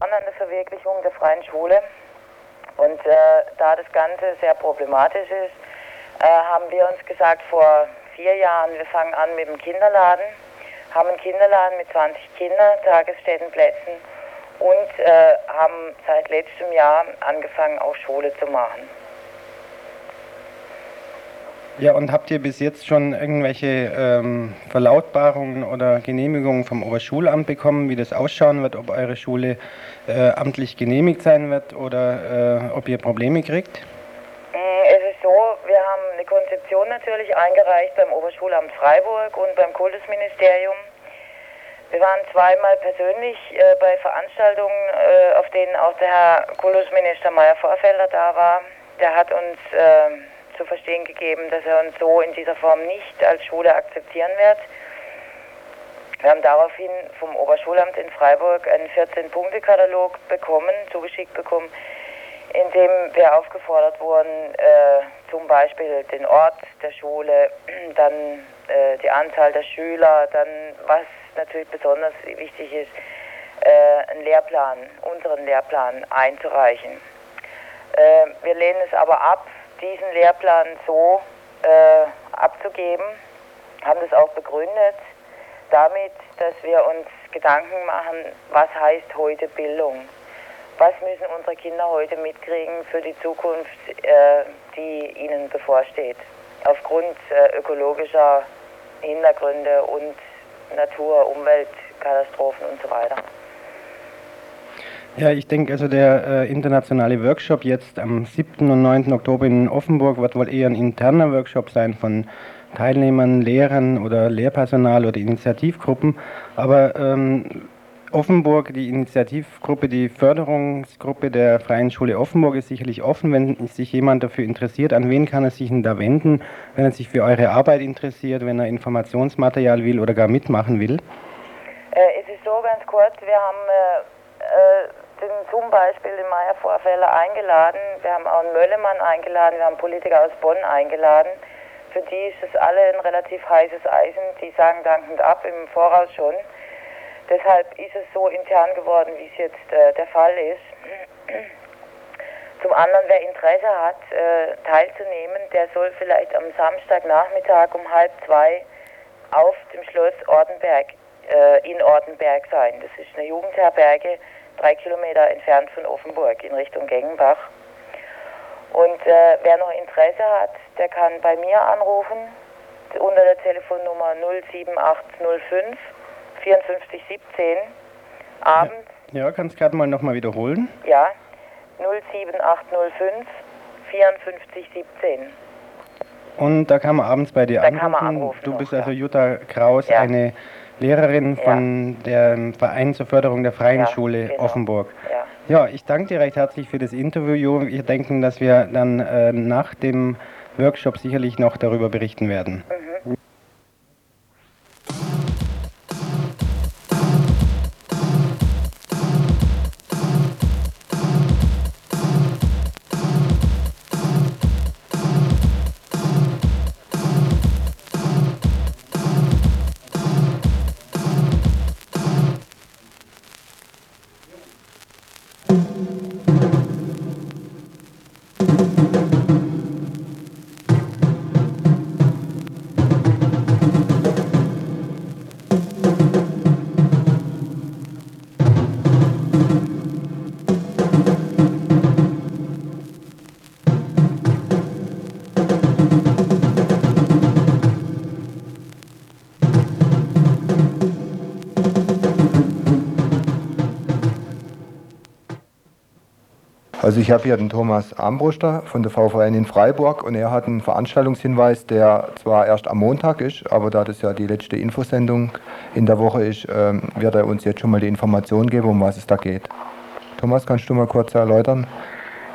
an der Verwirklichung der freien Schule. Und äh, da das Ganze sehr problematisch ist, äh, haben wir uns gesagt, vor vier Jahren, wir fangen an mit dem Kinderladen, haben einen Kinderladen mit 20 Kinder, Tagesstättenplätzen und äh, haben seit letztem Jahr angefangen, auch Schule zu machen. Ja, und habt ihr bis jetzt schon irgendwelche ähm, Verlautbarungen oder Genehmigungen vom Oberschulamt bekommen, wie das ausschauen wird, ob eure Schule äh, amtlich genehmigt sein wird oder äh, ob ihr Probleme kriegt? Mm, es ist so, wir haben eine Konzeption natürlich eingereicht beim Oberschulamt Freiburg und beim Kultusministerium. Wir waren zweimal persönlich äh, bei Veranstaltungen, äh, auf denen auch der Herr Kultusminister Meyer-Vorfelder da war. Der hat uns ähm, zu verstehen gegeben, dass er uns so in dieser Form nicht als Schule akzeptieren wird. Wir haben daraufhin vom Oberschulamt in Freiburg einen 14-Punkte-Katalog bekommen, zugeschickt bekommen, in dem wir aufgefordert wurden, äh, zum Beispiel den Ort der Schule, dann äh, die Anzahl der Schüler, dann was natürlich besonders wichtig ist, äh, einen Lehrplan, unseren Lehrplan einzureichen. Äh, wir lehnen es aber ab, diesen Lehrplan so äh, abzugeben, haben das auch begründet damit, dass wir uns Gedanken machen, was heißt heute Bildung? Was müssen unsere Kinder heute mitkriegen für die Zukunft, äh, die ihnen bevorsteht? Aufgrund äh, ökologischer Hintergründe und Natur-, Umweltkatastrophen und so weiter. Ja, ich denke, also der äh, internationale Workshop jetzt am 7. und 9. Oktober in Offenburg wird wohl eher ein interner Workshop sein von Teilnehmern, Lehrern oder Lehrpersonal oder Initiativgruppen. Aber ähm, Offenburg, die Initiativgruppe, die Förderungsgruppe der Freien Schule Offenburg ist sicherlich offen, wenn sich jemand dafür interessiert. An wen kann er sich denn da wenden, wenn er sich für eure Arbeit interessiert, wenn er Informationsmaterial will oder gar mitmachen will? Äh, es ist so ganz kurz, wir haben äh, äh den, zum Beispiel den Meier Vorfälle eingeladen, wir haben auch einen Möllemann eingeladen, wir haben Politiker aus Bonn eingeladen. Für die ist das alle ein relativ heißes Eisen, die sagen dankend ab im Voraus schon. Deshalb ist es so intern geworden, wie es jetzt äh, der Fall ist. Zum anderen, wer Interesse hat, äh, teilzunehmen, der soll vielleicht am Samstagnachmittag um halb zwei auf dem Schloss Ortenberg äh, in Ortenberg sein. Das ist eine Jugendherberge drei Kilometer entfernt von Offenburg in Richtung Gengenbach. Und äh, wer noch Interesse hat, der kann bei mir anrufen unter der Telefonnummer 07805 5417 abends. Ja, ja kannst du gerade mal nochmal wiederholen? Ja, 07805 5417. Und da kann man abends bei dir da anrufen. Kann man anrufen du noch, bist also Jutta Kraus, ja. eine Lehrerin von ja. dem Verein zur Förderung der Freien ja, Schule genau. Offenburg. Ja. ja, ich danke dir recht herzlich für das Interview. Wir denken, dass wir dann äh, nach dem Workshop sicherlich noch darüber berichten werden. Mhm. Also ich habe hier den Thomas Armbruster von der VVN in Freiburg und er hat einen Veranstaltungshinweis, der zwar erst am Montag ist, aber da das ja die letzte Infosendung in der Woche ist, ähm, wird er uns jetzt schon mal die Information geben, um was es da geht. Thomas, kannst du mal kurz erläutern?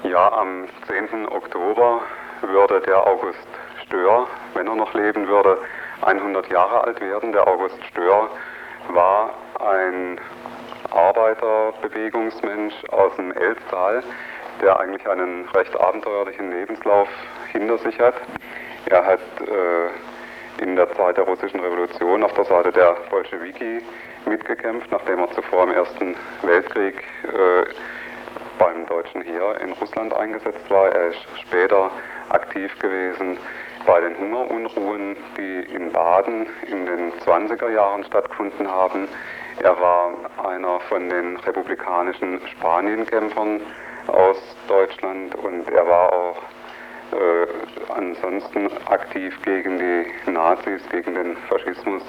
Ja, am 10. Oktober würde der August Stör, wenn er noch leben würde, 100 Jahre alt werden. Der August Stör war ein Arbeiterbewegungsmensch aus dem Elbtal, der eigentlich einen recht abenteuerlichen Lebenslauf hinter sich hat. Er hat äh, in der Zeit der russischen Revolution auf der Seite der Bolschewiki mitgekämpft, nachdem er zuvor im Ersten Weltkrieg äh, beim deutschen Heer in Russland eingesetzt war. Er ist später aktiv gewesen bei den Hungerunruhen, die in Baden in den 20er Jahren stattgefunden haben. Er war einer von den republikanischen Spanienkämpfern aus Deutschland und er war auch äh, ansonsten aktiv gegen die Nazis, gegen den Faschismus,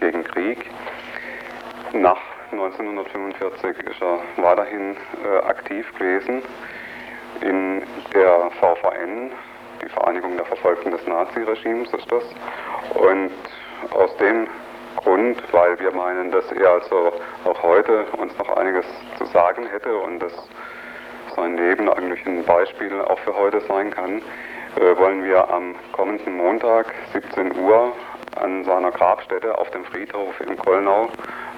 gegen Krieg. Nach 1945 ist er weiterhin äh, aktiv gewesen in der VVN, die Vereinigung der Verfolgten des Naziregimes ist das. Und aus dem Grund, weil wir meinen, dass er also auch heute uns noch einiges zu sagen hätte und dass sein Leben eigentlich ein Beispiel auch für heute sein kann, äh, wollen wir am kommenden Montag 17 Uhr an seiner Grabstätte auf dem Friedhof in Kollnau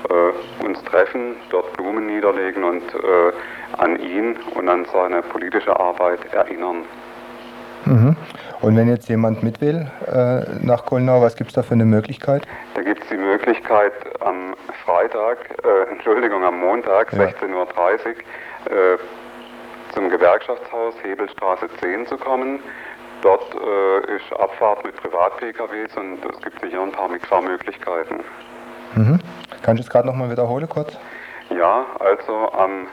äh, uns treffen, dort Blumen niederlegen und äh, an ihn und an seine politische Arbeit erinnern. Mhm. Und wenn jetzt jemand mit will äh, nach Kollnau, was gibt es da für eine Möglichkeit? Da gibt es die Möglichkeit am Freitag, äh, Entschuldigung, am Montag, ja. 16.30 Uhr, äh, zum Gewerkschaftshaus Hebelstraße 10 zu kommen. Dort äh, ist Abfahrt mit Privat-PKWs und es gibt sicher ein paar Fahrmöglichkeiten. Mhm. Kannst du es gerade nochmal wiederholen kurz? Ja, also am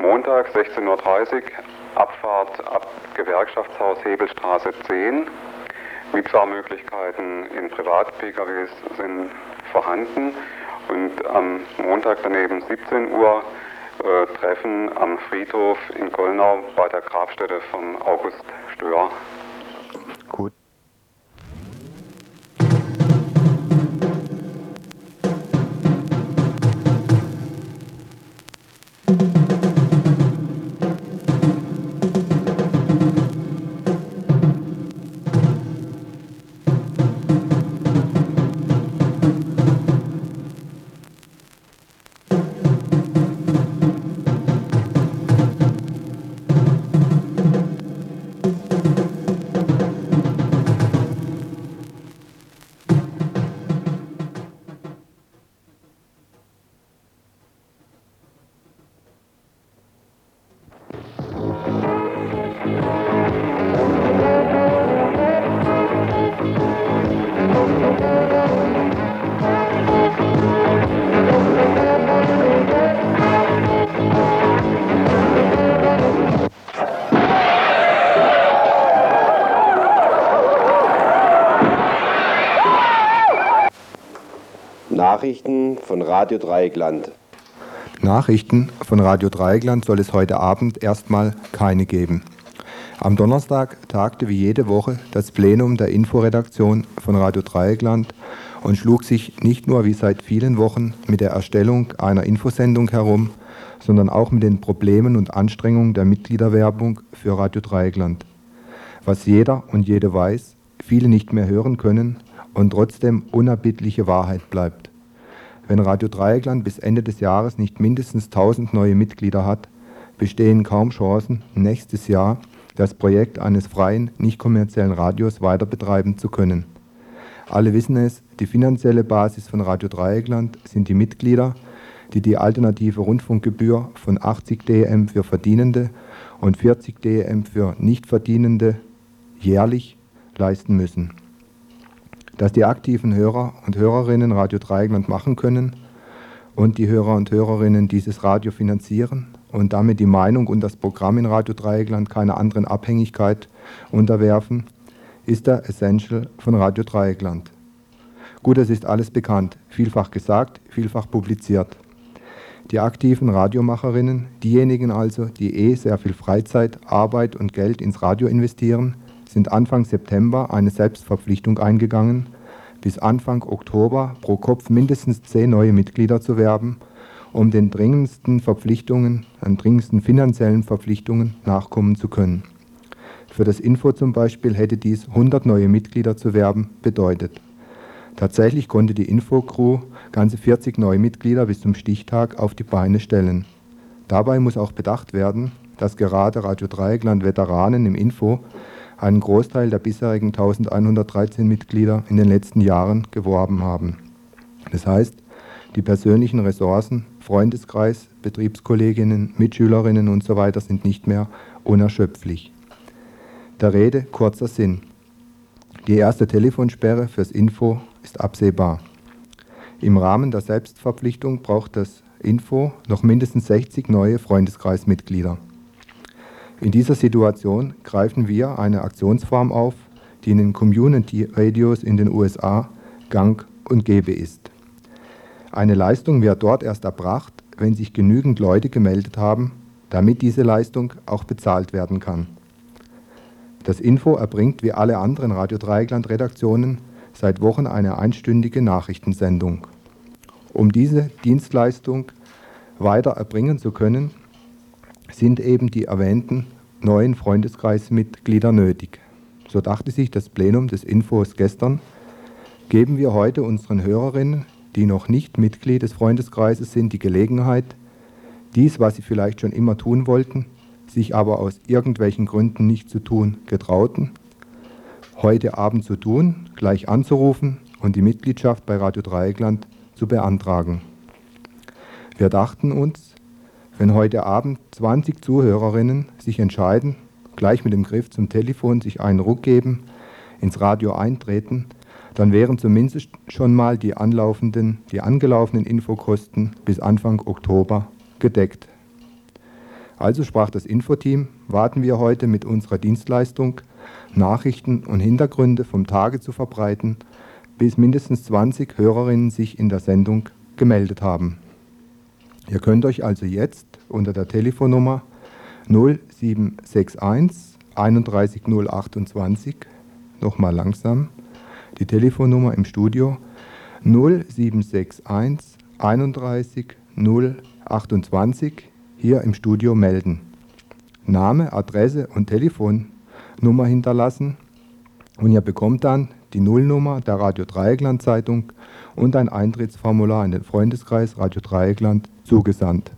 Montag 16.30 Uhr Abfahrt ab Gewerkschaftshaus Hebelstraße 10. Mitfahrmöglichkeiten in Privat-PKWs sind vorhanden und am Montag daneben 17 Uhr äh, Treffen am Friedhof in Gollnau bei der Grabstätte von August Stör. Nachrichten von Radio Dreieckland. Nachrichten von Radio Dreieckland soll es heute Abend erstmal keine geben. Am Donnerstag tagte wie jede Woche das Plenum der Inforedaktion von Radio Dreieckland und schlug sich nicht nur wie seit vielen Wochen mit der Erstellung einer Infosendung herum, sondern auch mit den Problemen und Anstrengungen der Mitgliederwerbung für Radio Dreieckland. Was jeder und jede weiß, viele nicht mehr hören können und trotzdem unerbittliche Wahrheit bleibt. Wenn Radio Dreieckland bis Ende des Jahres nicht mindestens 1000 neue Mitglieder hat, bestehen kaum Chancen, nächstes Jahr das Projekt eines freien, nicht kommerziellen Radios weiter betreiben zu können. Alle wissen es, die finanzielle Basis von Radio Dreieckland sind die Mitglieder, die die alternative Rundfunkgebühr von 80 DM für Verdienende und 40 DM für Nichtverdienende jährlich leisten müssen dass die aktiven Hörer und Hörerinnen Radio Dreieckland machen können und die Hörer und Hörerinnen dieses Radio finanzieren und damit die Meinung und das Programm in Radio Dreieckland keiner anderen Abhängigkeit unterwerfen, ist der Essential von Radio Dreieckland. Gut, es ist alles bekannt, vielfach gesagt, vielfach publiziert. Die aktiven Radiomacherinnen, diejenigen also, die eh sehr viel Freizeit, Arbeit und Geld ins Radio investieren, sind Anfang September eine Selbstverpflichtung eingegangen, bis Anfang Oktober pro Kopf mindestens zehn neue Mitglieder zu werben, um den dringendsten Verpflichtungen, an dringendsten finanziellen Verpflichtungen nachkommen zu können. Für das Info zum Beispiel hätte dies 100 neue Mitglieder zu werben bedeutet. Tatsächlich konnte die Info-Crew ganze 40 neue Mitglieder bis zum Stichtag auf die Beine stellen. Dabei muss auch bedacht werden, dass gerade Radio Dreieckland Veteranen im Info einen Großteil der bisherigen 1113 Mitglieder in den letzten Jahren geworben haben. Das heißt, die persönlichen Ressourcen, Freundeskreis, Betriebskolleginnen, Mitschülerinnen usw. So sind nicht mehr unerschöpflich. Der Rede kurzer Sinn. Die erste Telefonsperre fürs Info ist absehbar. Im Rahmen der Selbstverpflichtung braucht das Info noch mindestens 60 neue Freundeskreismitglieder. In dieser Situation greifen wir eine Aktionsform auf, die in den Community Radios in den USA gang und gäbe ist. Eine Leistung wird dort erst erbracht, wenn sich genügend Leute gemeldet haben, damit diese Leistung auch bezahlt werden kann. Das Info erbringt wie alle anderen Radio Dreieckland Redaktionen seit Wochen eine einstündige Nachrichtensendung. Um diese Dienstleistung weiter erbringen zu können, sind eben die erwähnten neuen Freundeskreismitglieder nötig. So dachte sich das Plenum des Infos gestern, geben wir heute unseren Hörerinnen, die noch nicht Mitglied des Freundeskreises sind, die Gelegenheit, dies, was sie vielleicht schon immer tun wollten, sich aber aus irgendwelchen Gründen nicht zu tun getrauten, heute Abend zu tun, gleich anzurufen und die Mitgliedschaft bei Radio Dreieckland zu beantragen. Wir dachten uns, wenn heute Abend 20 Zuhörerinnen sich entscheiden, gleich mit dem Griff zum Telefon sich einen Ruck geben, ins Radio eintreten, dann wären zumindest schon mal die anlaufenden, die angelaufenen Infokosten bis Anfang Oktober gedeckt. Also sprach das Infoteam, warten wir heute mit unserer Dienstleistung, Nachrichten und Hintergründe vom Tage zu verbreiten, bis mindestens 20 Hörerinnen sich in der Sendung gemeldet haben. Ihr könnt euch also jetzt unter der Telefonnummer 0761 31028 nochmal langsam die Telefonnummer im Studio 0761 31 028 hier im Studio melden. Name, Adresse und Telefonnummer hinterlassen und ihr bekommt dann die Nullnummer der Radio Dreieckland Zeitung und ein Eintrittsformular in den Freundeskreis Radio Dreieckland zugesandt.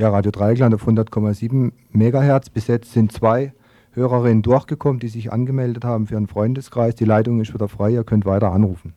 Ja, Radio Dreieckland auf 100,7 Megahertz. Bis jetzt sind zwei Hörerinnen durchgekommen, die sich angemeldet haben für einen Freundeskreis. Die Leitung ist wieder frei, ihr könnt weiter anrufen.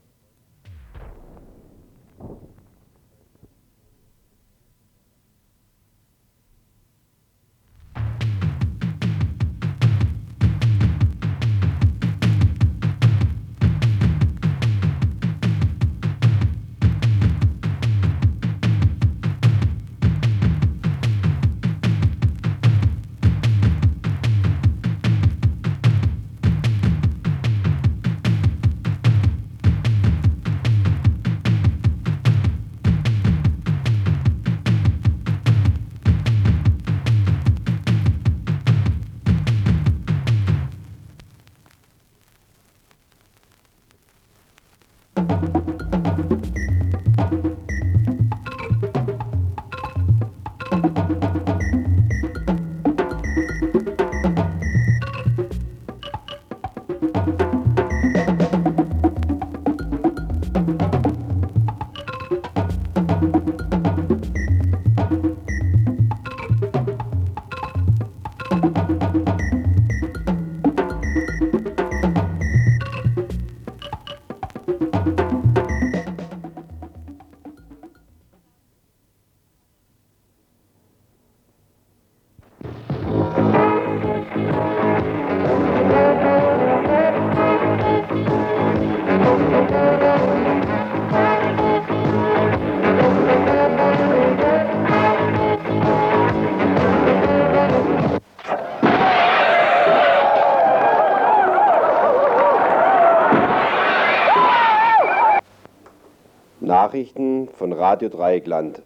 Nachrichten von Radio Dreieckland.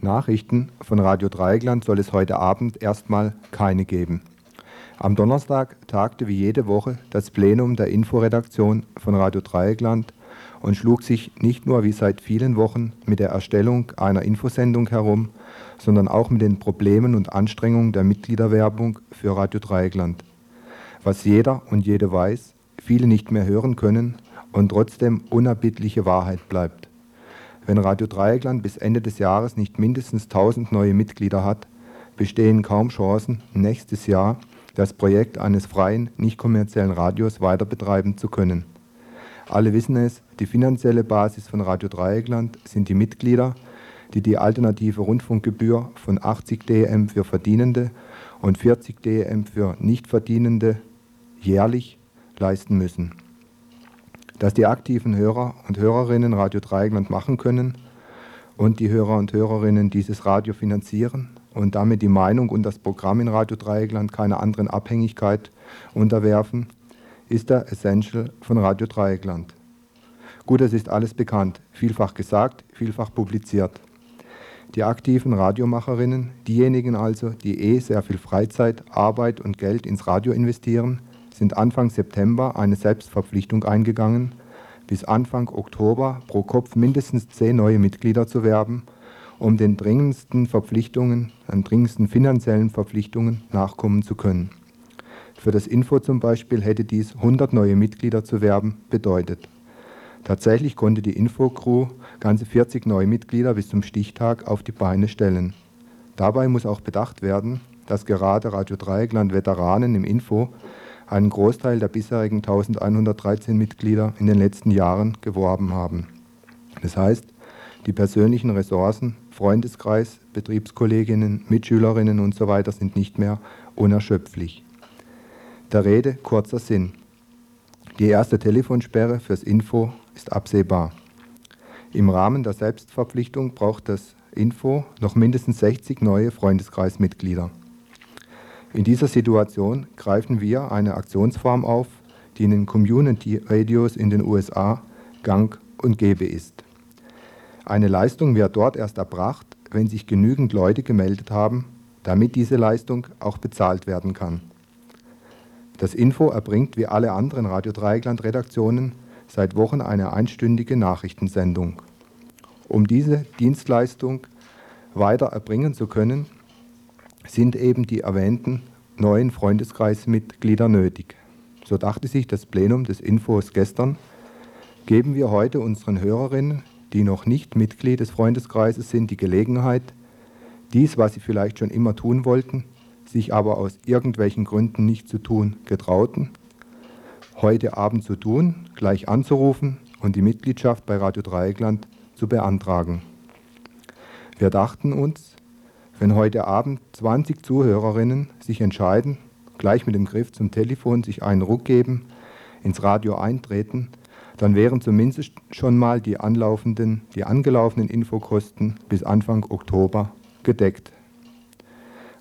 Nachrichten von Radio Dreieckland soll es heute Abend erstmal keine geben. Am Donnerstag tagte wie jede Woche das Plenum der Inforedaktion von Radio Dreieckland und schlug sich nicht nur wie seit vielen Wochen mit der Erstellung einer Infosendung herum, sondern auch mit den Problemen und Anstrengungen der Mitgliederwerbung für Radio Dreieckland. Was jeder und jede weiß, viele nicht mehr hören können und trotzdem unerbittliche Wahrheit bleibt. Wenn Radio Dreieckland bis Ende des Jahres nicht mindestens 1000 neue Mitglieder hat, bestehen kaum Chancen, nächstes Jahr das Projekt eines freien, nicht kommerziellen Radios weiter betreiben zu können. Alle wissen es, die finanzielle Basis von Radio Dreieckland sind die Mitglieder, die die alternative Rundfunkgebühr von 80 DM für Verdienende und 40 DM für Nichtverdienende jährlich leisten müssen dass die aktiven Hörer und Hörerinnen Radio Dreieckland machen können und die Hörer und Hörerinnen dieses Radio finanzieren und damit die Meinung und das Programm in Radio Dreieckland keiner anderen Abhängigkeit unterwerfen, ist der Essential von Radio Dreieckland. Gut, es ist alles bekannt, vielfach gesagt, vielfach publiziert. Die aktiven Radiomacherinnen, diejenigen also, die eh sehr viel Freizeit, Arbeit und Geld ins Radio investieren, sind Anfang September eine Selbstverpflichtung eingegangen, bis Anfang Oktober pro Kopf mindestens zehn neue Mitglieder zu werben, um den dringendsten Verpflichtungen, den dringendsten finanziellen Verpflichtungen nachkommen zu können. Für das Info zum Beispiel hätte dies 100 neue Mitglieder zu werben bedeutet. Tatsächlich konnte die Info-Crew ganze 40 neue Mitglieder bis zum Stichtag auf die Beine stellen. Dabei muss auch bedacht werden, dass gerade Radio Dreieckland Veteranen im Info einen Großteil der bisherigen 1113 Mitglieder in den letzten Jahren geworben haben. Das heißt, die persönlichen Ressourcen, Freundeskreis, Betriebskolleginnen, Mitschülerinnen usw. So sind nicht mehr unerschöpflich. Der Rede kurzer Sinn. Die erste Telefonsperre fürs Info ist absehbar. Im Rahmen der Selbstverpflichtung braucht das Info noch mindestens 60 neue Freundeskreismitglieder. In dieser Situation greifen wir eine Aktionsform auf, die in den Community Radios in den USA gang und gäbe ist. Eine Leistung wird dort erst erbracht, wenn sich genügend Leute gemeldet haben, damit diese Leistung auch bezahlt werden kann. Das Info erbringt wie alle anderen Radio Dreieckland Redaktionen seit Wochen eine einstündige Nachrichtensendung. Um diese Dienstleistung weiter erbringen zu können, sind eben die erwähnten neuen Freundeskreismitglieder nötig. So dachte sich das Plenum des Infos gestern, geben wir heute unseren Hörerinnen, die noch nicht Mitglied des Freundeskreises sind, die Gelegenheit, Dies, was sie vielleicht schon immer tun wollten, sich aber aus irgendwelchen Gründen nicht zu tun getrauten, heute Abend zu tun, gleich anzurufen und die Mitgliedschaft bei Radio Dreieckland zu beantragen. Wir dachten uns, wenn heute Abend 20 Zuhörerinnen sich entscheiden, gleich mit dem Griff zum Telefon sich einen Ruck geben, ins Radio eintreten, dann wären zumindest schon mal die anlaufenden, die angelaufenen Infokosten bis Anfang Oktober gedeckt.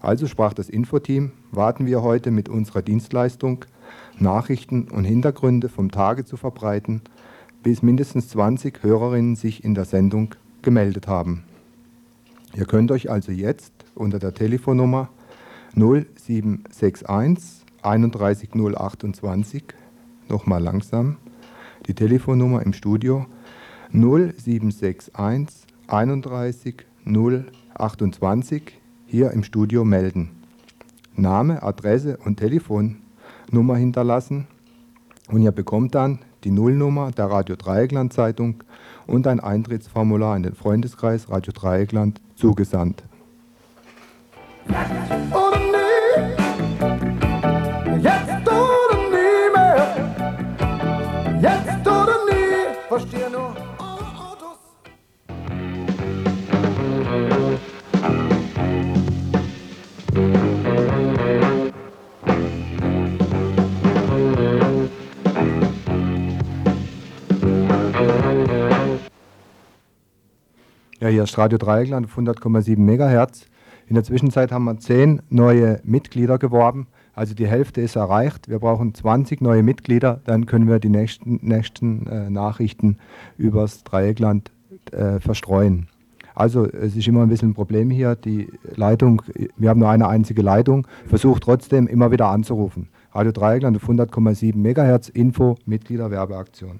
Also sprach das Infoteam, warten wir heute mit unserer Dienstleistung, Nachrichten und Hintergründe vom Tage zu verbreiten, bis mindestens 20 Hörerinnen sich in der Sendung gemeldet haben. Ihr könnt euch also jetzt unter der Telefonnummer 0761 31028 nochmal langsam die Telefonnummer im Studio 0761 31 028 hier im Studio melden. Name, Adresse und Telefonnummer hinterlassen und ihr bekommt dann die Nullnummer der Radio Dreieckland Zeitung und ein Eintrittsformular in den Freundeskreis Radio Dreieckland zugesandt. Oder Ja, hier ist Radio Dreieckland auf 100,7 MHz. In der Zwischenzeit haben wir zehn neue Mitglieder geworben. Also die Hälfte ist erreicht. Wir brauchen 20 neue Mitglieder. Dann können wir die nächsten, nächsten äh, Nachrichten übers Dreieckland äh, verstreuen. Also es ist immer ein bisschen ein Problem hier. Die Leitung, wir haben nur eine einzige Leitung. Versucht trotzdem immer wieder anzurufen. Radio Dreieckland auf 100,7 MHz. Info Mitglieder Werbeaktion.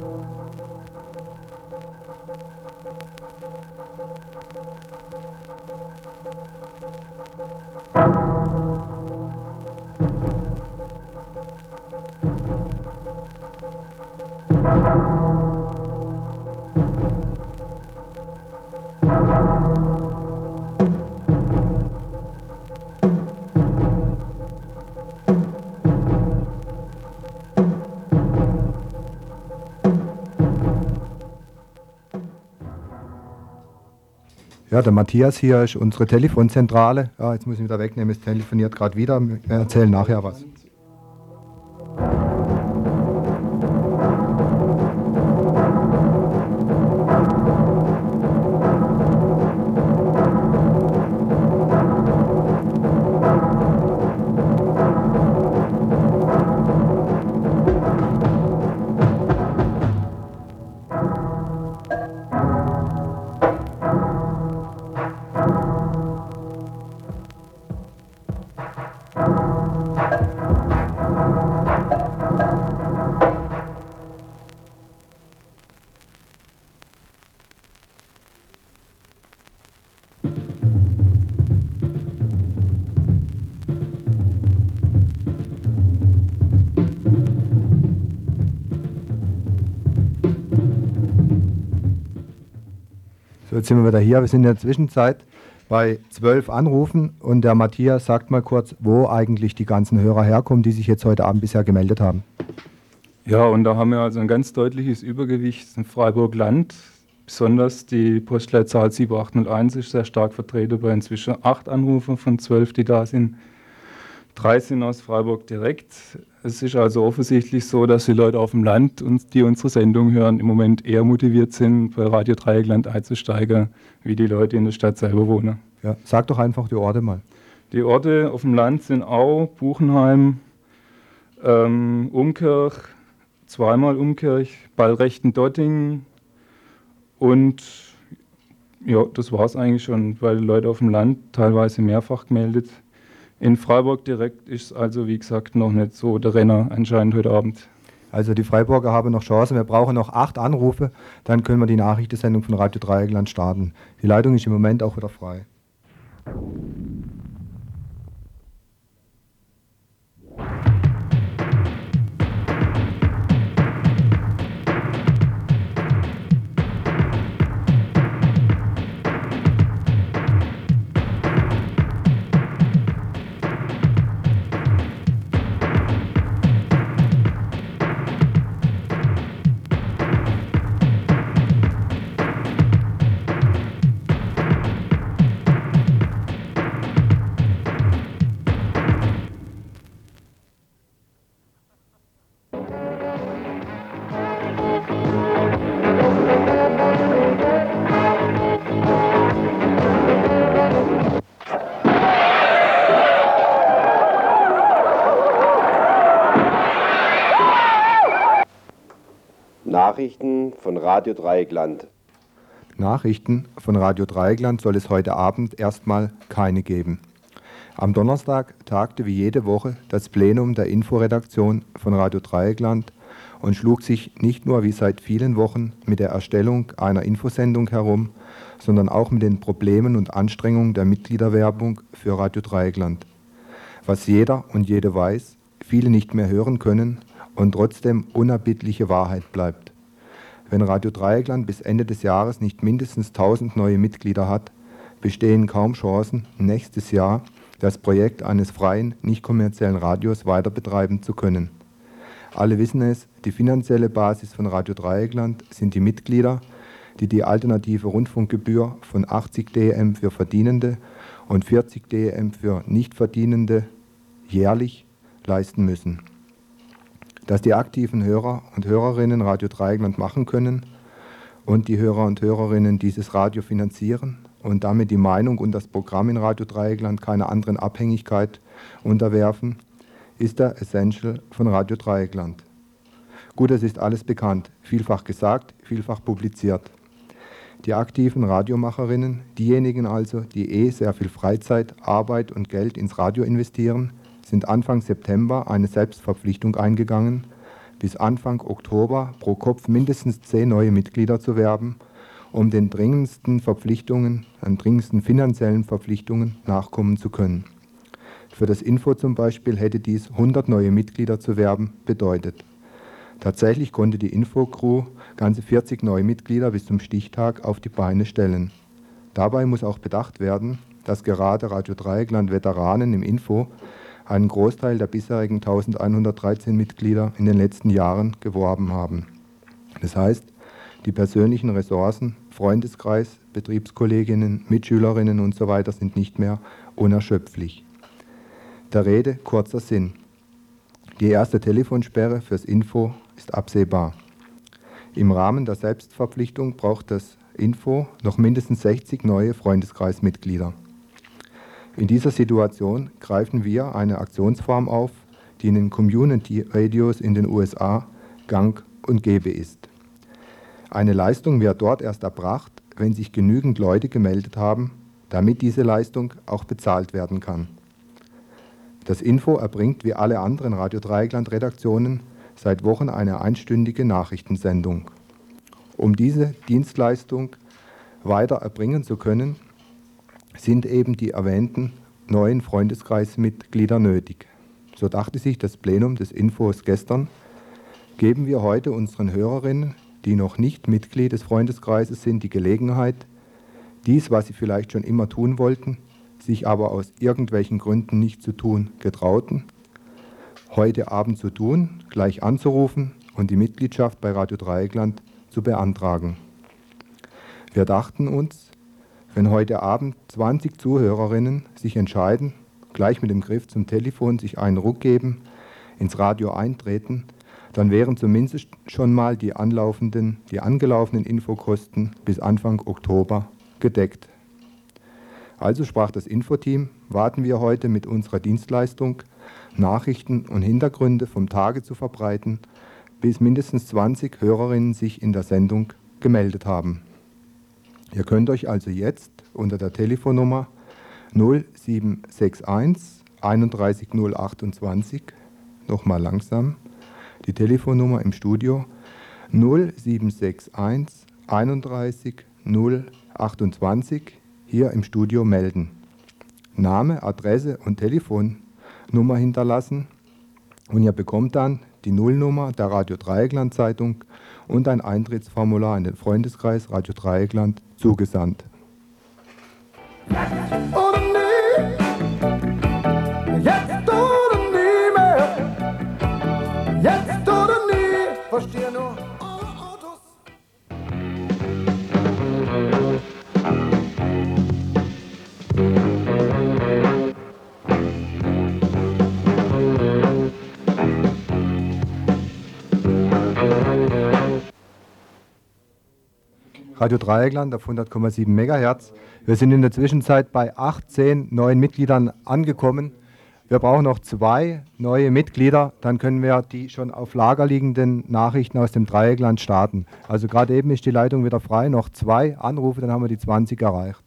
Ja, der Matthias hier ist unsere Telefonzentrale. Ja, jetzt muss ich wieder wegnehmen, es telefoniert gerade wieder. Wir erzählen nachher was. Jetzt sind wir wieder hier. Wir sind in der Zwischenzeit bei zwölf Anrufen und der Matthias sagt mal kurz, wo eigentlich die ganzen Hörer herkommen, die sich jetzt heute Abend bisher gemeldet haben. Ja, und da haben wir also ein ganz deutliches Übergewicht in Freiburg-Land. Besonders die Postleitzahl 7801 ist sehr stark vertreten bei inzwischen acht Anrufen von zwölf, die da sind. Drei sind aus Freiburg direkt. Es ist also offensichtlich so, dass die Leute auf dem Land, die unsere Sendung hören, im Moment eher motiviert sind, bei Radio Dreieckland einzusteigen, wie die Leute in der Stadt selber wohnen. Ja, sag doch einfach die Orte mal. Die Orte auf dem Land sind Au, Buchenheim, ähm, Umkirch, zweimal Umkirch, Ballrechten-Dotting und ja, das war es eigentlich schon, weil die Leute auf dem Land teilweise mehrfach gemeldet in Freiburg direkt ist es also, wie gesagt, noch nicht so der Renner anscheinend heute Abend. Also die Freiburger haben noch Chancen. Wir brauchen noch acht Anrufe, dann können wir die Nachrichtensendung von Radio Dreieckland starten. Die Leitung ist im Moment auch wieder frei. Radio Dreieckland. Nachrichten von Radio Dreieckland soll es heute Abend erstmal keine geben. Am Donnerstag tagte wie jede Woche das Plenum der Inforedaktion von Radio Dreieckland und schlug sich nicht nur wie seit vielen Wochen mit der Erstellung einer Infosendung herum, sondern auch mit den Problemen und Anstrengungen der Mitgliederwerbung für Radio Dreieckland. Was jeder und jede weiß, viele nicht mehr hören können und trotzdem unerbittliche Wahrheit bleibt. Wenn Radio Dreieckland bis Ende des Jahres nicht mindestens 1000 neue Mitglieder hat, bestehen kaum Chancen, nächstes Jahr das Projekt eines freien, nicht kommerziellen Radios weiter betreiben zu können. Alle wissen es, die finanzielle Basis von Radio Dreieckland sind die Mitglieder, die die alternative Rundfunkgebühr von 80 DM für Verdienende und 40 DM für Nichtverdienende jährlich leisten müssen dass die aktiven Hörer und Hörerinnen Radio Dreieckland machen können und die Hörer und Hörerinnen dieses Radio finanzieren und damit die Meinung und das Programm in Radio Dreieckland keiner anderen Abhängigkeit unterwerfen, ist der Essential von Radio Dreieckland. Gut, es ist alles bekannt, vielfach gesagt, vielfach publiziert. Die aktiven Radiomacherinnen, diejenigen also, die eh sehr viel Freizeit, Arbeit und Geld ins Radio investieren, sind Anfang September eine Selbstverpflichtung eingegangen, bis Anfang Oktober pro Kopf mindestens zehn neue Mitglieder zu werben, um den dringendsten Verpflichtungen, den dringendsten finanziellen Verpflichtungen nachkommen zu können. Für das Info zum Beispiel hätte dies 100 neue Mitglieder zu werben bedeutet. Tatsächlich konnte die Info-Crew ganze 40 neue Mitglieder bis zum Stichtag auf die Beine stellen. Dabei muss auch bedacht werden, dass gerade Radio Dreieckland Veteranen im Info einen Großteil der bisherigen 1113 Mitglieder in den letzten Jahren geworben haben. Das heißt, die persönlichen Ressourcen, Freundeskreis, Betriebskolleginnen, Mitschülerinnen usw. So sind nicht mehr unerschöpflich. Der Rede kurzer Sinn. Die erste Telefonsperre fürs Info ist absehbar. Im Rahmen der Selbstverpflichtung braucht das Info noch mindestens 60 neue Freundeskreismitglieder. In dieser Situation greifen wir eine Aktionsform auf, die in den Community Radios in den USA gang und gäbe ist. Eine Leistung wird dort erst erbracht, wenn sich genügend Leute gemeldet haben, damit diese Leistung auch bezahlt werden kann. Das Info erbringt wie alle anderen Radio Dreieckland Redaktionen seit Wochen eine einstündige Nachrichtensendung. Um diese Dienstleistung weiter erbringen zu können, sind eben die erwähnten neuen Freundeskreismitglieder nötig. So dachte sich das Plenum des Infos gestern, geben wir heute unseren Hörerinnen, die noch nicht Mitglied des Freundeskreises sind, die Gelegenheit, dies, was sie vielleicht schon immer tun wollten, sich aber aus irgendwelchen Gründen nicht zu tun getrauten, heute Abend zu tun, gleich anzurufen und die Mitgliedschaft bei Radio Dreieckland zu beantragen. Wir dachten uns, wenn heute Abend 20 Zuhörerinnen sich entscheiden, gleich mit dem Griff zum Telefon sich einen Ruck geben, ins Radio eintreten, dann wären zumindest schon mal die anlaufenden, die angelaufenen Infokosten bis Anfang Oktober gedeckt. Also sprach das Infoteam, warten wir heute mit unserer Dienstleistung, Nachrichten und Hintergründe vom Tage zu verbreiten, bis mindestens 20 Hörerinnen sich in der Sendung gemeldet haben. Ihr könnt euch also jetzt unter der Telefonnummer 0761 31028 nochmal langsam die Telefonnummer im Studio 0761 31 028 hier im Studio melden. Name, Adresse und Telefonnummer hinterlassen und ihr bekommt dann die Nullnummer der Radio Dreieckland Zeitung und ein Eintrittsformular in den Freundeskreis Radio Dreieckland zugesandt. Oder Radio Dreieckland auf 100,7 MHz. Wir sind in der Zwischenzeit bei 18 neuen Mitgliedern angekommen. Wir brauchen noch zwei neue Mitglieder, dann können wir die schon auf Lager liegenden Nachrichten aus dem Dreieckland starten. Also gerade eben ist die Leitung wieder frei, noch zwei Anrufe, dann haben wir die 20 erreicht.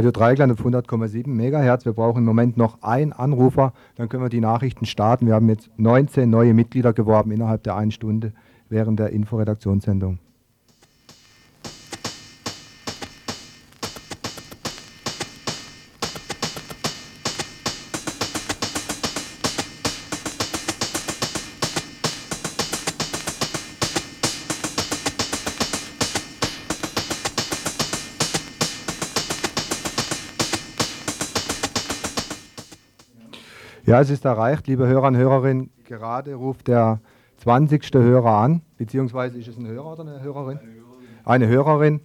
Radio Dreigland auf 100,7 MHz. Wir brauchen im Moment noch einen Anrufer, dann können wir die Nachrichten starten. Wir haben jetzt 19 neue Mitglieder geworben innerhalb der einen Stunde während der Inforedaktionssendung. Ja, es ist erreicht, liebe Hörer und Hörerinnen. Gerade ruft der 20. Hörer an, beziehungsweise ist es ein Hörer oder eine Hörerin? Eine Hörerin.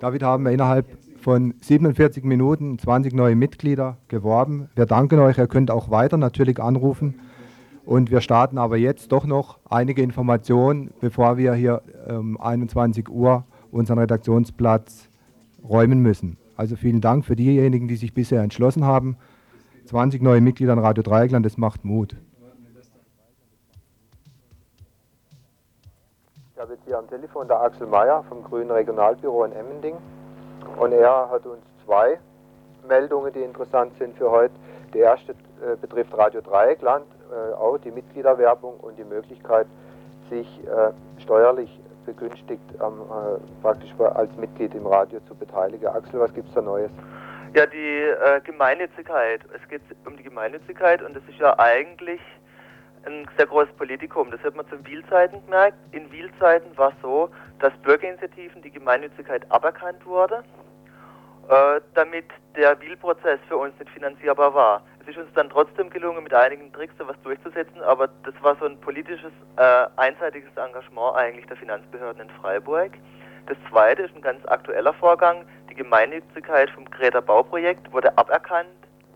David haben wir innerhalb von 47 Minuten 20 neue Mitglieder geworben. Wir danken euch. Ihr könnt auch weiter natürlich anrufen. Und wir starten aber jetzt doch noch einige Informationen, bevor wir hier um 21 Uhr unseren Redaktionsplatz räumen müssen. Also vielen Dank für diejenigen, die sich bisher entschlossen haben. 20 neue Mitglieder an Radio Dreieckland, das macht Mut. Ich habe jetzt hier am Telefon der Axel Mayer vom Grünen Regionalbüro in Emmending und er hat uns zwei Meldungen, die interessant sind für heute. Die erste äh, betrifft Radio Dreieckland, äh, auch die Mitgliederwerbung und die Möglichkeit, sich äh, steuerlich begünstigt ähm, praktisch als Mitglied im Radio zu beteiligen. Axel, was gibt es da Neues? Ja, die äh, Gemeinnützigkeit. Es geht um die Gemeinnützigkeit und das ist ja eigentlich ein sehr großes Politikum. Das hat man zu Wielzeiten gemerkt. In Wielzeiten war es so, dass Bürgerinitiativen die Gemeinnützigkeit aberkannt wurde äh, damit der Wiel-Prozess für uns nicht finanzierbar war. Es ist uns dann trotzdem gelungen, mit einigen Tricks sowas durchzusetzen, aber das war so ein politisches, äh, einseitiges Engagement eigentlich der Finanzbehörden in Freiburg. Das zweite ist ein ganz aktueller Vorgang. Gemeinnützigkeit vom Greta Bauprojekt wurde aberkannt,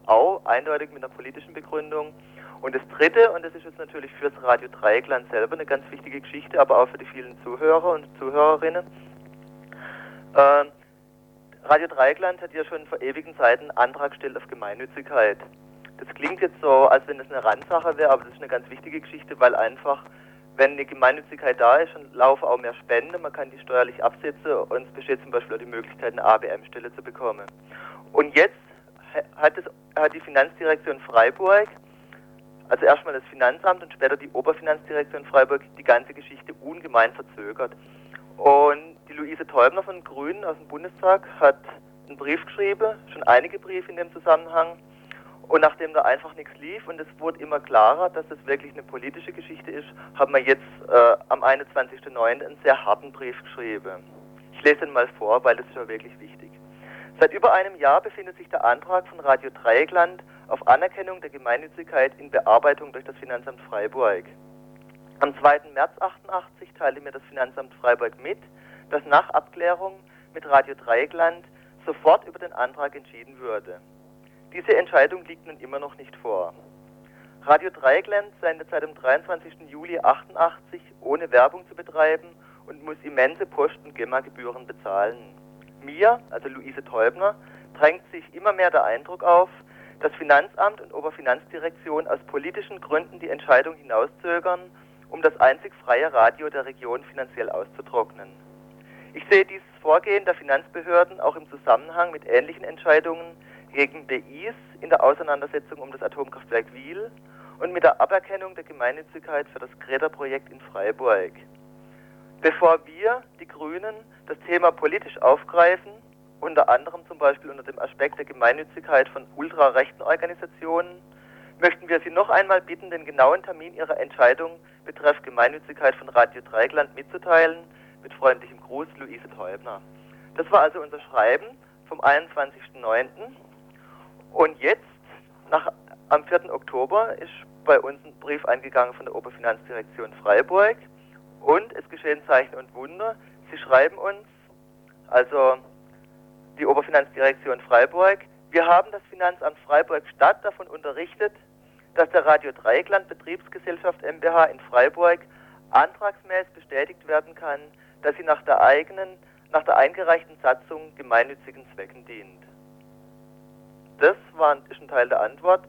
auch eindeutig mit einer politischen Begründung. Und das dritte, und das ist jetzt natürlich fürs Radio Dreieckland selber eine ganz wichtige Geschichte, aber auch für die vielen Zuhörer und Zuhörerinnen. Äh, Radio Dreieckland hat ja schon vor ewigen Zeiten einen Antrag gestellt auf Gemeinnützigkeit. Das klingt jetzt so, als wenn das eine Randsache wäre, aber das ist eine ganz wichtige Geschichte, weil einfach, wenn eine Gemeinnützigkeit da ist, dann laufen auch mehr Spenden, man kann die steuerlich absetzen und es besteht zum Beispiel auch die Möglichkeit, eine ABM-Stelle zu bekommen. Und jetzt hat, es, hat die Finanzdirektion Freiburg also erstmal das Finanzamt und später die Oberfinanzdirektion Freiburg die ganze Geschichte ungemein verzögert. Und die Luise Teubner von Grünen aus dem Bundestag hat einen Brief geschrieben, schon einige Briefe in dem Zusammenhang. Und nachdem da einfach nichts lief und es wurde immer klarer, dass das wirklich eine politische Geschichte ist, haben wir jetzt äh, am 21.09. einen sehr harten Brief geschrieben. Ich lese ihn mal vor, weil das ist ja wirklich wichtig. Seit über einem Jahr befindet sich der Antrag von Radio Dreieckland auf Anerkennung der Gemeinnützigkeit in Bearbeitung durch das Finanzamt Freiburg. Am 2. März 88 teilte mir das Finanzamt Freiburg mit, dass nach Abklärung mit Radio Dreieckland sofort über den Antrag entschieden würde. Diese Entscheidung liegt nun immer noch nicht vor. Radio Dreieckland sendet seit dem 23. Juli 88 ohne Werbung zu betreiben und muss immense Post- und GEMA-Gebühren bezahlen. Mir, also Luise Teubner, drängt sich immer mehr der Eindruck auf, dass Finanzamt und Oberfinanzdirektion aus politischen Gründen die Entscheidung hinauszögern, um das einzig freie Radio der Region finanziell auszutrocknen. Ich sehe dieses Vorgehen der Finanzbehörden auch im Zusammenhang mit ähnlichen Entscheidungen gegen BIs in der Auseinandersetzung um das Atomkraftwerk Wiel und mit der Aberkennung der Gemeinnützigkeit für das Greta-Projekt in Freiburg. Bevor wir, die Grünen, das Thema politisch aufgreifen, unter anderem zum Beispiel unter dem Aspekt der Gemeinnützigkeit von ultrarechten Organisationen, möchten wir Sie noch einmal bitten, den genauen Termin Ihrer Entscheidung betreffend Gemeinnützigkeit von Radio Dreigland mitzuteilen. Mit freundlichem Gruß, Luise Teubner. Das war also unser Schreiben vom 21.09. Und jetzt, nach, am 4. Oktober, ist bei uns ein Brief eingegangen von der Oberfinanzdirektion Freiburg. Und es geschehen Zeichen und Wunder. Sie schreiben uns, also die Oberfinanzdirektion Freiburg. Wir haben das Finanzamt Freiburg Stadt davon unterrichtet, dass der Radio Dreieckland Betriebsgesellschaft MBH in Freiburg antragsmäßig bestätigt werden kann, dass sie nach der eigenen, nach der eingereichten Satzung gemeinnützigen Zwecken dient. Das war ein, ist ein Teil der Antwort.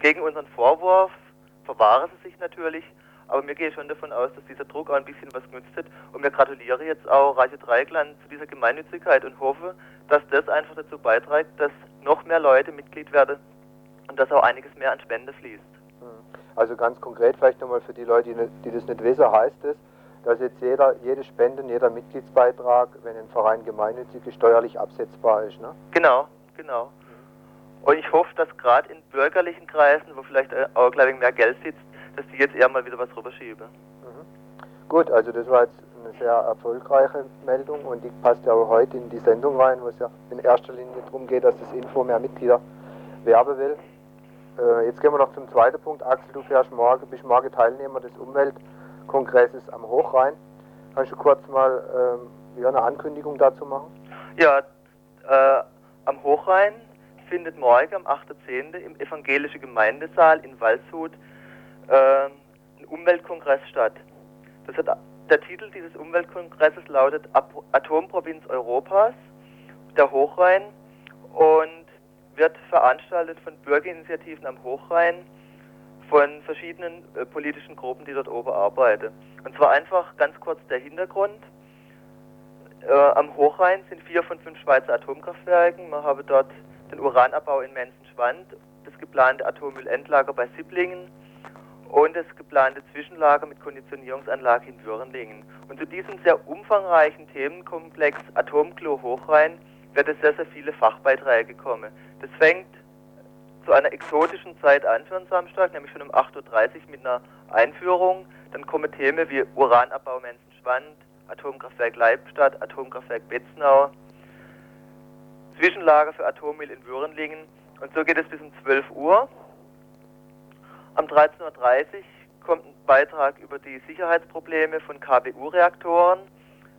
Gegen unseren Vorwurf verwahren sie sich natürlich, aber mir gehe schon davon aus, dass dieser Druck auch ein bisschen was genützt hat. Und mir gratuliere jetzt auch Radio Dreieckland zu dieser Gemeinnützigkeit und hoffe, dass das einfach dazu beiträgt, dass noch mehr Leute Mitglied werden und dass auch einiges mehr an Spende fließt. Hm. Also ganz konkret vielleicht nochmal für die Leute, die, das nicht wissen, heißt es, dass jetzt jeder, jede Spenden, jeder Mitgliedsbeitrag, wenn ein Verein gemeinnützig ist, steuerlich absetzbar ist, ne? Genau, genau. Und ich hoffe, dass gerade in bürgerlichen Kreisen, wo vielleicht auch, glaube ich, mehr Geld sitzt, dass die jetzt eher mal wieder was rüberschieben. Mhm. Gut, also das war jetzt eine sehr erfolgreiche Meldung und die passt ja auch heute in die Sendung rein, wo es ja in erster Linie darum geht, dass das Info mehr Mitglieder werben will. Äh, jetzt gehen wir noch zum zweiten Punkt. Axel, du fährst morgen, bist morgen Teilnehmer des Umweltkongresses am Hochrhein. Kannst du kurz mal ähm, ja, eine Ankündigung dazu machen? Ja, äh, am Hochrhein findet morgen am 8.10. im evangelischen Gemeindesaal in Waldshut äh, ein Umweltkongress statt. Hat der Titel dieses Umweltkongresses lautet Atomprovinz Europas, der Hochrhein, und wird veranstaltet von Bürgerinitiativen am Hochrhein, von verschiedenen äh, politischen Gruppen, die dort oben arbeiten. Und zwar einfach ganz kurz der Hintergrund. Äh, am Hochrhein sind vier von fünf Schweizer Atomkraftwerken. Man habe dort den Uranabbau in Menzenschwand, das geplante Atommüllendlager bei Sibblingen, und das geplante Zwischenlager mit Konditionierungsanlage in Würenlingen. Und zu diesem sehr umfangreichen Themenkomplex Atomklo Hochrhein wird es sehr, sehr viele Fachbeiträge kommen. Das fängt zu einer exotischen Zeit an für einen Samstag, nämlich schon um 8.30 Uhr mit einer Einführung. Dann kommen Themen wie Uranabbau Menzenschwand, Atomkraftwerk Leibstadt, Atomkraftwerk Betznau, Zwischenlager für Atommüll in Würenlingen. Und so geht es bis um 12 Uhr. Um 13.30 Uhr kommt ein Beitrag über die Sicherheitsprobleme von KWU-Reaktoren.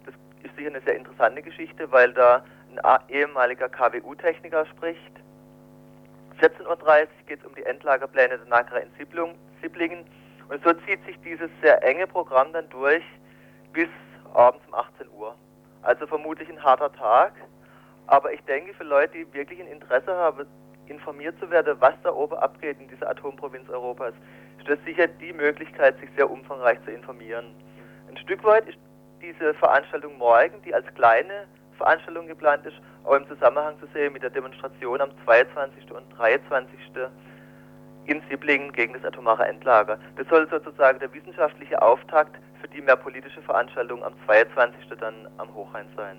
Das ist sicher eine sehr interessante Geschichte, weil da ein ehemaliger KWU-Techniker spricht. 14.30 Uhr geht es um die Endlagerpläne der NAGRA in Sibblingen. Und so zieht sich dieses sehr enge Programm dann durch bis abends um 18 Uhr. Also vermutlich ein harter Tag. Aber ich denke, für Leute, die wirklich ein Interesse haben, informiert zu werden, was da oben abgeht in dieser Atomprovinz Europas, ist das sicher die Möglichkeit, sich sehr umfangreich zu informieren. Ein Stück weit ist diese Veranstaltung morgen, die als kleine Veranstaltung geplant ist, auch im Zusammenhang zu sehen mit der Demonstration am 22. und 23. in Sibblingen gegen das atomare Endlager. Das soll sozusagen der wissenschaftliche Auftakt für die mehr politische Veranstaltung am 22. dann am Hochrhein sein.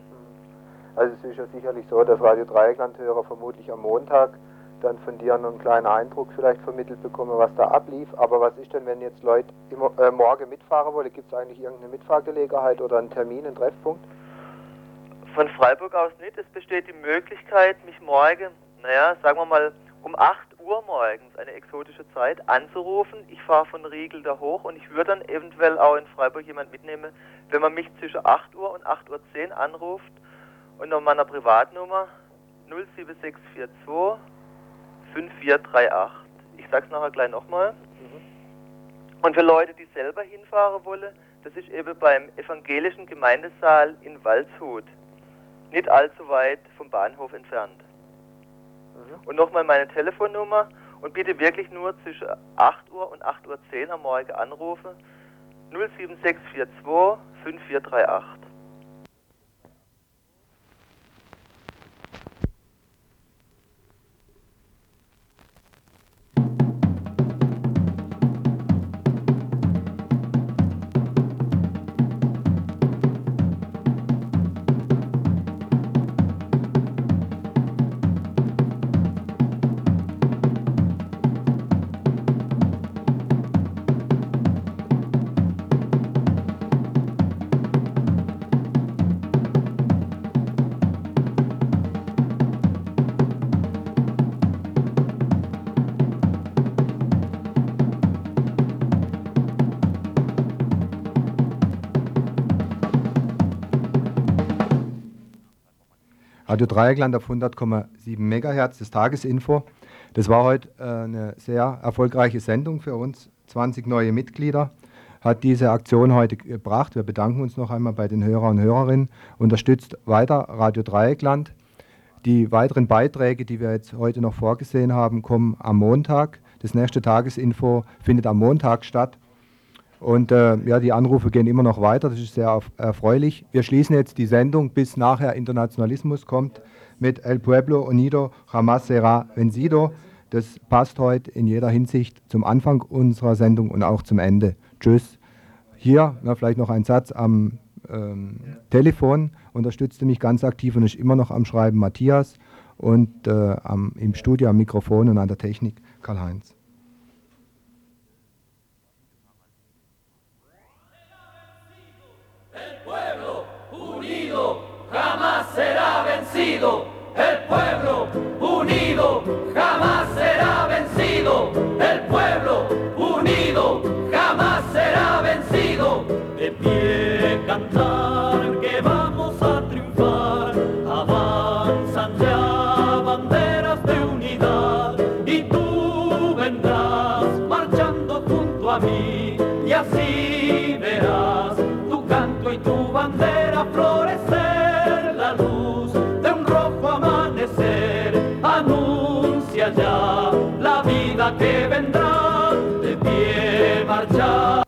Also es ist ja sicherlich so, dass Radio Dreieckland-Hörer vermutlich am Montag dann von dir einen kleinen Eindruck vielleicht vermittelt bekommen, was da ablief. Aber was ist denn, wenn jetzt Leute immer, äh, morgen mitfahren wollen? Gibt es eigentlich irgendeine Mitfahrgelegenheit oder einen Termin, einen Treffpunkt? Von Freiburg aus nicht. Es besteht die Möglichkeit, mich morgen, naja, sagen wir mal, um 8 Uhr morgens, eine exotische Zeit, anzurufen. Ich fahre von Riegel da hoch und ich würde dann eventuell auch in Freiburg jemand mitnehmen, wenn man mich zwischen 8 Uhr und 8.10 Uhr anruft und auf meiner Privatnummer 07642 5438. Ich sag's nachher gleich nochmal. Mhm. Und für Leute, die selber hinfahren wollen, das ist eben beim evangelischen Gemeindesaal in Waldshut. Nicht allzu weit vom Bahnhof entfernt. Mhm. Und nochmal meine Telefonnummer und bitte wirklich nur zwischen 8 Uhr und 8.10 Uhr am Morgen anrufen. 07642 5438. Radio Dreieckland auf 100,7 MHz, das Tagesinfo. Das war heute äh, eine sehr erfolgreiche Sendung für uns. 20 neue Mitglieder hat diese Aktion heute gebracht. Wir bedanken uns noch einmal bei den Hörern und Hörerinnen. Unterstützt weiter Radio Dreieckland. Die weiteren Beiträge, die wir jetzt heute noch vorgesehen haben, kommen am Montag. Das nächste Tagesinfo findet am Montag statt. Und äh, ja, die Anrufe gehen immer noch weiter, das ist sehr erfreulich. Wir schließen jetzt die Sendung, bis nachher Internationalismus kommt, mit El Pueblo Unido Jamás será vencido. Das passt heute in jeder Hinsicht zum Anfang unserer Sendung und auch zum Ende. Tschüss. Hier na, vielleicht noch ein Satz am ähm, Telefon, unterstützte mich ganz aktiv und ist immer noch am Schreiben Matthias und äh, am, im Studio am Mikrofon und an der Technik Karl-Heinz. Pueblo